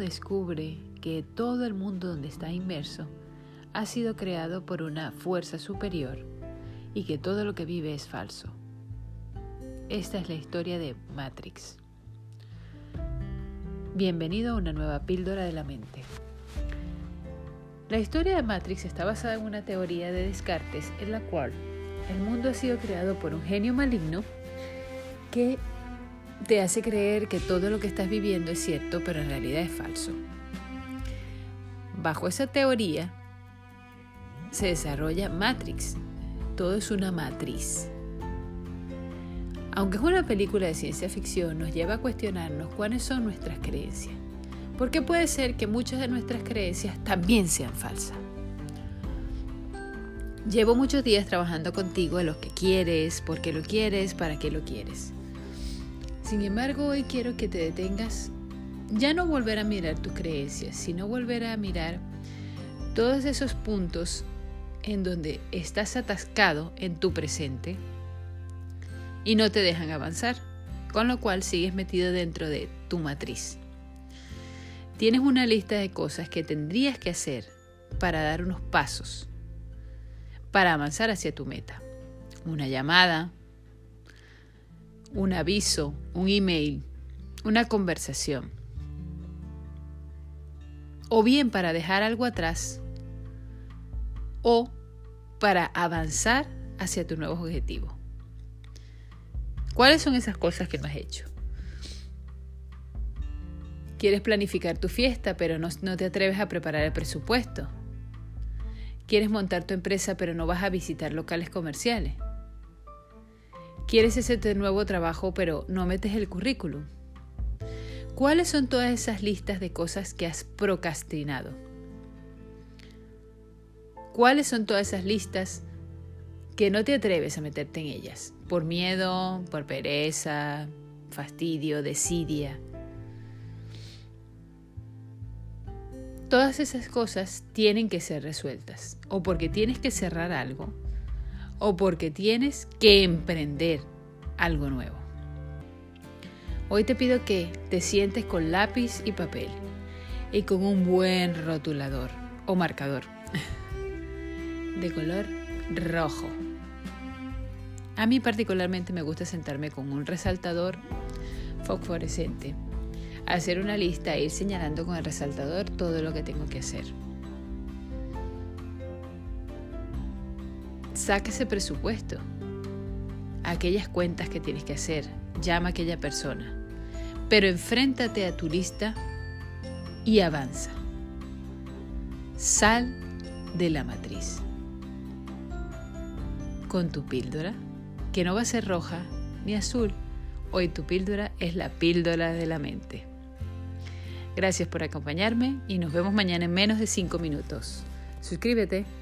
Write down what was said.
descubre que todo el mundo donde está inmerso ha sido creado por una fuerza superior y que todo lo que vive es falso. Esta es la historia de Matrix. Bienvenido a una nueva píldora de la mente. La historia de Matrix está basada en una teoría de Descartes en la cual el mundo ha sido creado por un genio maligno que te hace creer que todo lo que estás viviendo es cierto, pero en realidad es falso. Bajo esa teoría se desarrolla Matrix. Todo es una matriz. Aunque es una película de ciencia ficción, nos lleva a cuestionarnos cuáles son nuestras creencias. Porque puede ser que muchas de nuestras creencias también sean falsas. Llevo muchos días trabajando contigo en lo que quieres, por qué lo quieres, para qué lo quieres. Sin embargo, hoy quiero que te detengas, ya no volver a mirar tus creencias, sino volver a mirar todos esos puntos en donde estás atascado en tu presente y no te dejan avanzar, con lo cual sigues metido dentro de tu matriz. Tienes una lista de cosas que tendrías que hacer para dar unos pasos, para avanzar hacia tu meta. Una llamada, un aviso, un email, una conversación. O bien para dejar algo atrás o para avanzar hacia tu nuevo objetivo. ¿Cuáles son esas cosas que no has hecho? Quieres planificar tu fiesta, pero no, no, te atreves a preparar el presupuesto. Quieres montar tu empresa, pero no vas a visitar locales comerciales. Quieres ese nuevo trabajo, pero no metes el currículum. ¿Cuáles son todas esas listas de cosas que has procrastinado? ¿Cuáles son todas esas listas que no te atreves a meterte en ellas? Por miedo, por pereza, fastidio, desidia. Todas esas cosas tienen que ser resueltas, o porque tienes que cerrar algo, o porque tienes que emprender algo nuevo. Hoy te pido que te sientes con lápiz y papel y con un buen rotulador o marcador de color rojo. A mí particularmente me gusta sentarme con un resaltador fosforescente, hacer una lista e ir señalando con el resaltador todo lo que tengo que hacer. Saca ese presupuesto, aquellas cuentas que tienes que hacer, llama a aquella persona, pero enfréntate a tu lista y avanza. Sal de la matriz. Con tu píldora, que no va a ser roja ni azul, hoy tu píldora es la píldora de la mente. Gracias por acompañarme y nos vemos mañana en menos de 5 minutos. Suscríbete.